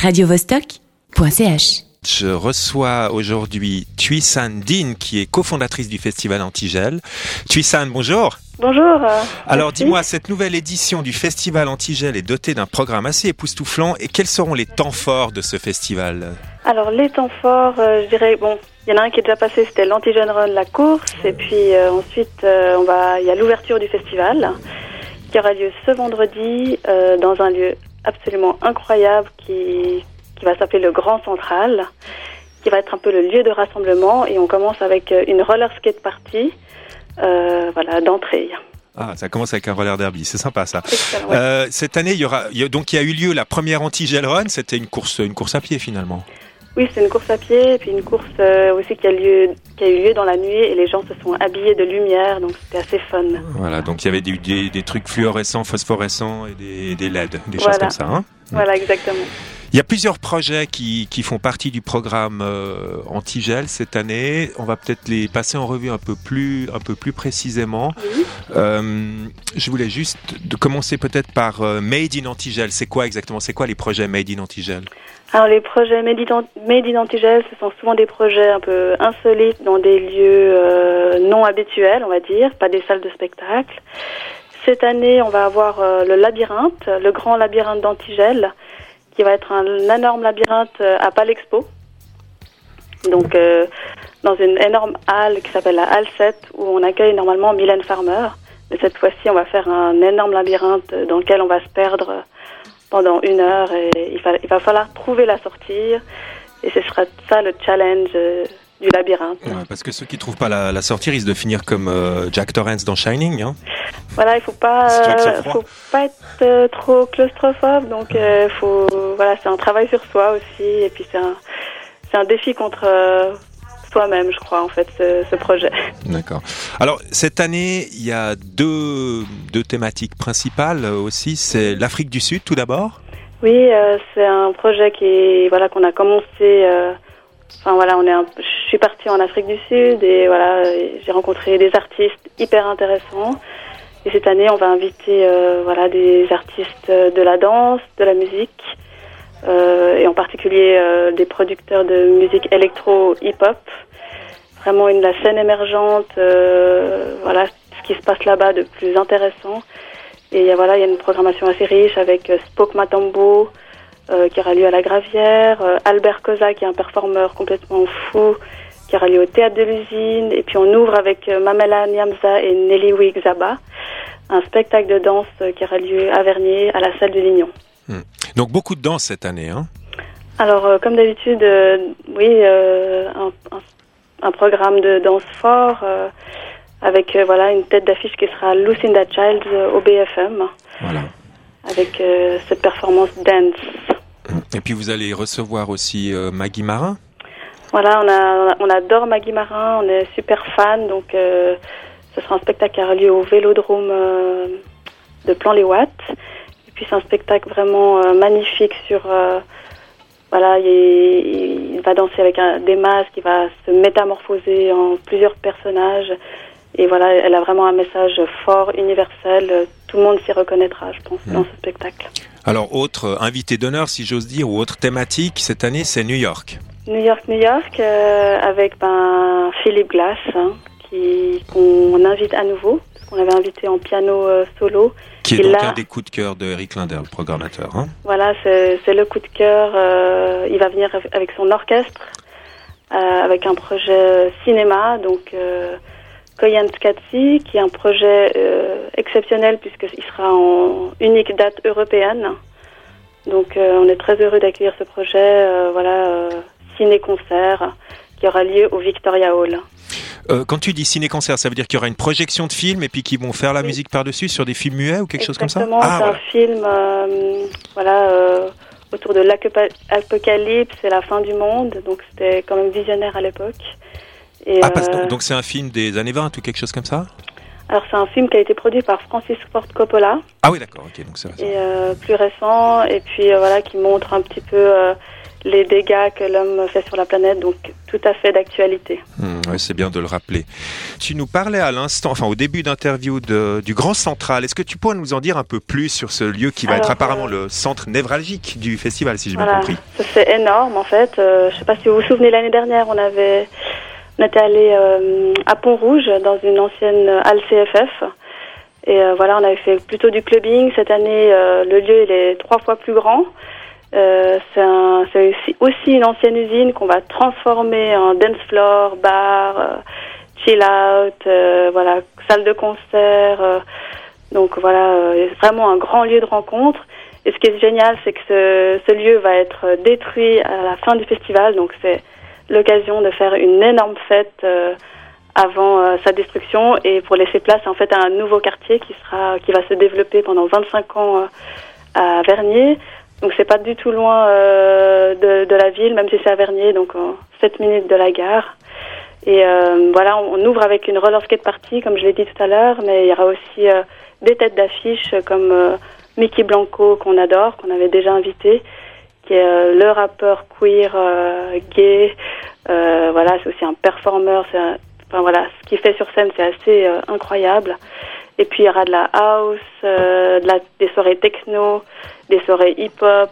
radiovostok.ch. Je reçois aujourd'hui Thuy-San Din, qui est cofondatrice du festival Antigel. Thuy-San, bonjour. Bonjour. Alors dis-moi, cette nouvelle édition du festival Antigel est dotée d'un programme assez époustouflant. Et quels seront les temps forts de ce festival? Alors les temps forts, euh, je dirais bon, il y en a un qui est déjà passé, c'était l'Antigène Run, la course, et puis euh, ensuite euh, on va, il y a l'ouverture du festival qui aura lieu ce vendredi euh, dans un lieu absolument incroyable qui qui va s'appeler le Grand Central, qui va être un peu le lieu de rassemblement, et on commence avec euh, une roller skate party, euh, voilà d'entrée. Ah, ça commence avec un roller derby, c'est sympa ça. Excellent, ouais. Euh, cette année, il y aura donc il y a eu lieu la première Antigel Run. C'était une course, une course à pied finalement. Oui, c'est une course à pied, et puis une course euh, aussi qui a, lieu, qui a eu lieu dans la nuit, et les gens se sont habillés de lumière, donc c'était assez fun. Voilà, donc il y avait des, des, des trucs fluorescents, phosphorescents et des, des LED, des Voilà. choses comme ça. Hein Voilà, exactement. Il y a plusieurs projets qui, qui font partie du programme euh, Antigel cette année. On va peut-être les passer en revue un peu plus, un peu plus précisément. Oui. Euh, je voulais juste de commencer peut-être par euh, Made in Antigel. C'est quoi exactement? C'est quoi les projets Made in Antigel? Alors les projets Made in Antigel, ce sont souvent des projets un peu insolites dans des lieux non habituels, on va dire, pas des salles de spectacle. Cette année, on va avoir le labyrinthe, le grand labyrinthe d'Antigel, qui va être un, énorme labyrinthe euh, à Palexpo. Donc euh, dans une énorme halle qui s'appelle la halle 7, où on accueille normalement Mylène Farmer. Mais cette fois-ci, on va faire un énorme labyrinthe dans lequel on va se perdre pendant une heure et il va, il va falloir trouver la sortie et ce sera ça le challenge euh, du labyrinthe. Ouais, Parce que ceux qui trouvent pas la, la sortie risquent de finir comme euh, Jack Torrance dans Shining. Hein Voilà, il faut pas, euh, faut pas être euh, trop claustrophobe, donc faut, voilà, c'est un travail sur soi aussi et puis c'est un, c'est un défi contre soi-même, je crois en fait, ce, ce projet. D'accord. Alors cette année, il y a deux, deux thématiques principales aussi. C'est l'Afrique du Sud tout d'abord. Oui, euh, c'est un projet qui voilà qu'on a commencé. euh, Enfin voilà, on est. Je suis partie en Afrique du Sud et voilà, j'ai rencontré des artistes hyper intéressants. Et cette année, on va inviter euh, voilà des artistes euh, de la danse, de la musique, euh, et en particulier des producteurs de musique électro hip-hop. Vraiment une la scène émergente. voilà ce qui se passe là-bas de plus intéressant. Et il y a, voilà, il y a une programmation assez riche avec Spoke Matambo, qui aura lieu à la Gravière, euh, Albert Cosa, qui est un performeur complètement fou, qui aura lieu au Théâtre de l'Usine. Et puis on ouvre avec euh, Mamela Niamza et Nelly Wigzaba, un spectacle de danse euh, qui aura lieu à Vernier, à la salle de Lignon. Donc beaucoup de danse cette année. Hein Alors, euh, comme d'habitude, euh, oui, euh, un, un- un programme de danse fort, euh, avec euh, voilà une tête d'affiche qui sera Lucinda Childs euh, au BFM, voilà. avec euh, cette performance dance. Et puis vous allez recevoir aussi euh, Maggie Marin. Voilà, on, adore Maggie Marin, on est super fan, donc euh, ce sera un spectacle qui aura lieu au Vélodrome euh, de Plan-les-Ouates. Et puis c'est un spectacle vraiment euh, magnifique sur... voilà, il, va danser avec des masques, il va se métamorphoser en plusieurs personnages. Et voilà, elle a vraiment un message fort, universel. Tout le monde s'y reconnaîtra, je pense, dans ce spectacle. Alors autre euh, invité d'honneur, si j'ose dire, ou autre thématique cette année, c'est New York. New York, New York, euh, avec ben, Philippe Glass, hein, qui qu'on invite à nouveau, parce qu'on l'avait invité en piano euh, solo. Qui est Et donc là- un des coups de cœur de Eric Linder, le programmateur. Hein Voilà, c'est le coup de cœur. euh, il va venir av- avec son orchestre, avec un projet cinéma, donc Koyan Tkatsi, qui est un projet euh, exceptionnel puisqu'il sera en unique date européenne. Donc euh, on est très heureux d'accueillir ce projet, euh, voilà, euh, ciné-concert, qui aura lieu au Victoria Hall. Quand tu dis ciné-concert, ça veut dire qu'il y aura une projection de film et puis qu'ils vont faire la Oui. musique par-dessus sur des films muets ou quelque chose comme ça? Exactement, Ah, c'est un film voilà, autour de l'apocalypse et la fin du monde, donc c'était quand même visionnaire à l'époque. Et, Ah, parce- euh, donc c'est un film des années 20 ou quelque chose comme ça Alors c'est un film qui a été produit par Francis Ford Coppola Ah oui, d'accord, ok, donc c'est et euh, plus récent, et puis euh, voilà qui montre un petit peu euh, les dégâts que l'homme fait sur la planète, donc tout à fait d'actualité. Hmm, c'est bien de le rappeler. Tu nous parlais à l'instant, enfin au début d'interview du Grand Central. Est-ce que tu pourrais nous en dire un peu plus sur ce lieu qui va être apparemment euh, le centre névralgique du festival, si j'ai bien compris? C'est énorme en fait. Euh, je ne sais pas si vous vous souvenez l'année dernière, on avait, on était allé euh, à Pont-Rouge dans une ancienne halle CFF. Et voilà, on avait fait plutôt du clubbing. Cette année, le lieu il est trois fois plus grand. Euh, c'est aussi, une ancienne usine qu'on va transformer en dance floor, bar, euh, chill out, euh, voilà, salle de concert. donc voilà, vraiment un grand lieu de rencontre. Et ce qui est génial, c'est que ce, ce, lieu va être détruit à la fin du festival. Donc c'est l'occasion de faire une énorme fête avant sa destruction et pour laisser place en fait à un nouveau quartier qui sera qui va se développer pendant 25 ans à Vernier donc c'est pas du tout loin euh, de, la ville, même si c'est à Vernier, donc en 7 minutes de la gare. Et euh, voilà, on, ouvre avec une roller skate party, comme je l'ai dit tout à l'heure, mais il y aura aussi euh, des têtes d'affiche comme euh, Mickey Blanco, qu'on adore, qu'on avait déjà invité, qui est le rappeur queer gay. voilà, c'est aussi un performeur. Enfin voilà, ce qu'il fait sur scène, c'est assez incroyable. Et puis il y aura de la house, des soirées techno des soirées hip-hop,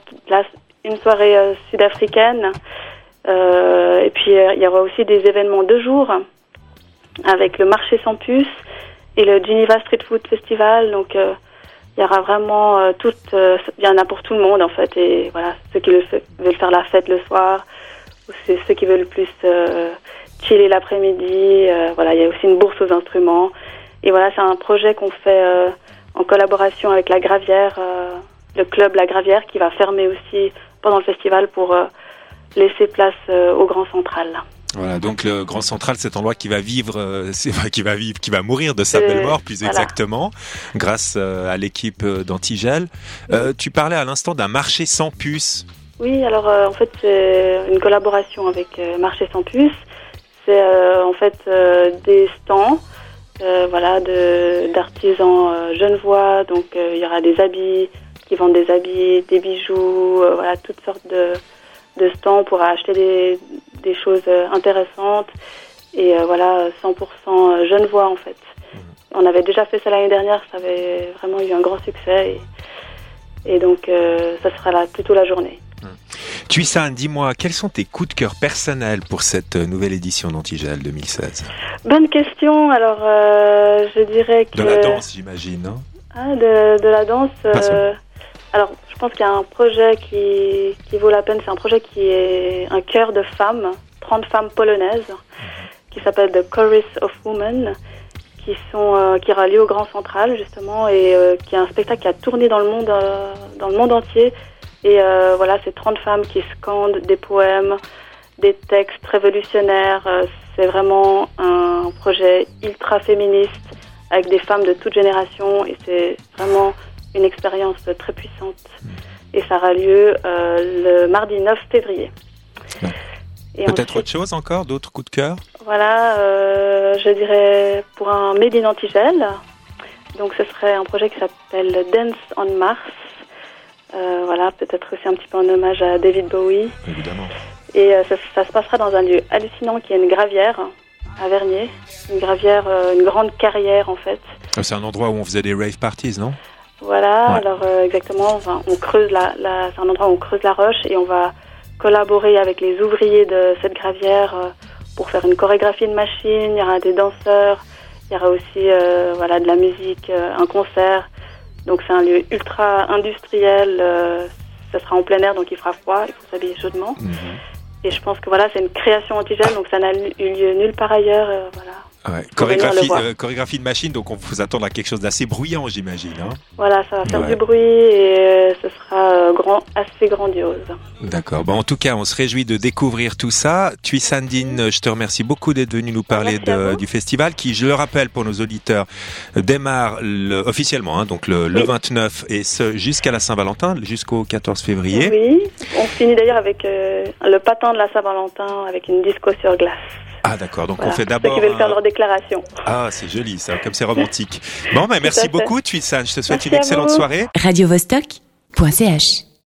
une soirée euh, sud-africaine. Euh, et puis euh, il y aura aussi des événements de jour avec le marché sans puce et le Geneva Street Food Festival. Donc il y aura vraiment tout, il y en a pour tout le monde en fait. Et voilà, ceux qui veulent faire la fête le soir, ou ceux qui veulent plus chiller l'après-midi. voilà, il y a aussi une bourse aux instruments. Et voilà, c'est un projet qu'on fait en collaboration avec la Gravière le club La Gravière qui va fermer aussi pendant le festival pour euh, laisser place euh, au Grand Central. Voilà, donc le Grand Central, cet endroit qui va vivre, euh, qui va vivre, qui va mourir de sa belle mort, plus exactement, grâce à l'équipe d'Antigel. tu parlais à l'instant d'un marché sans puce. Oui, alors en fait c'est une collaboration avec Marché sans puce. C'est en fait des stands, voilà, d'artisans genevois. Donc il y aura des habits, qui vendent des habits, des bijoux, euh, voilà, toutes sortes de, de stands pour acheter des, des choses euh, intéressantes. Et euh, voilà, 100% genevois en fait. Mhm. On avait déjà fait ça l'année dernière, ça avait vraiment eu un grand succès. Et, et donc, ça sera là plutôt la journée. Mhm. Tuissan, dis-moi, quels sont tes coups de cœur personnels pour cette nouvelle édition d'Antigel 2016 Bonne question. Alors, je dirais que. De la danse, j'imagine, ah, de, de, la danse. Alors, je pense qu'il y a un projet qui, qui vaut la peine. C'est un projet qui est un cœur de femmes, 30 femmes polonaises, qui s'appelle The Chorus of Women, qui, sont, euh, qui aura lieu au Grand Central, justement, et euh, qui est un spectacle qui a tourné dans le monde, euh, dans le monde entier. Et voilà, c'est 30 femmes qui scandent des poèmes, des textes révolutionnaires. c'est vraiment un projet ultra féministe avec des femmes de toute génération et c'est vraiment une expérience très puissante. Et ça aura lieu euh, le mardi 9 février. Peut-être autre chose encore, d'autres coups de cœur? Voilà, euh, je dirais pour un Made in Antigel. Donc ce serait un projet qui s'appelle Dance on Mars. Euh, voilà, peut-être aussi un petit peu en hommage à David Bowie. Évidemment. Et ça, ça, se passera dans un lieu hallucinant qui est une gravière à Vernier. Une gravière, une grande carrière en fait. Ah, c'est un endroit où on faisait des rave parties, non? Voilà, alors euh, exactement, on, creuse la, la c'est un endroit où on creuse la roche et on va collaborer avec les ouvriers de cette gravière euh, pour faire une chorégraphie de machine. Il y aura des danseurs, il y aura aussi euh, voilà de la musique, un concert. Donc c'est un lieu ultra industriel. ça sera en plein air, donc il fera froid, il faut s'habiller chaudement. Mhm. Et je pense que voilà, c'est une création antigène, donc ça n'a eu lieu nulle part ailleurs. voilà. Chorégraphie, euh, chorégraphie, de machine, donc on vous attend à quelque chose d'assez bruyant, j'imagine. Hein voilà, ça va faire du bruit et euh, ce sera euh, grand, assez grandiose. D'accord. Bon, en tout cas, on se réjouit de découvrir tout ça. Sandine, je te remercie beaucoup d'être venu nous parler de, du festival qui, je le rappelle pour nos auditeurs, démarre le, officiellement, hein, donc le, le, 29 et ce jusqu'à la Saint-Valentin, jusqu'au 14 février. Oui, on finit d'ailleurs avec le patin de la Saint-Valentin avec une disco sur glace. Ah d'accord, donc on fait d'abord... Ceux qui veulent faire leur déclaration. Ah c'est joli ça, comme c'est romantique. Bon ben merci beaucoup Tuissan, je te souhaite une excellente soirée. Radio -Vostok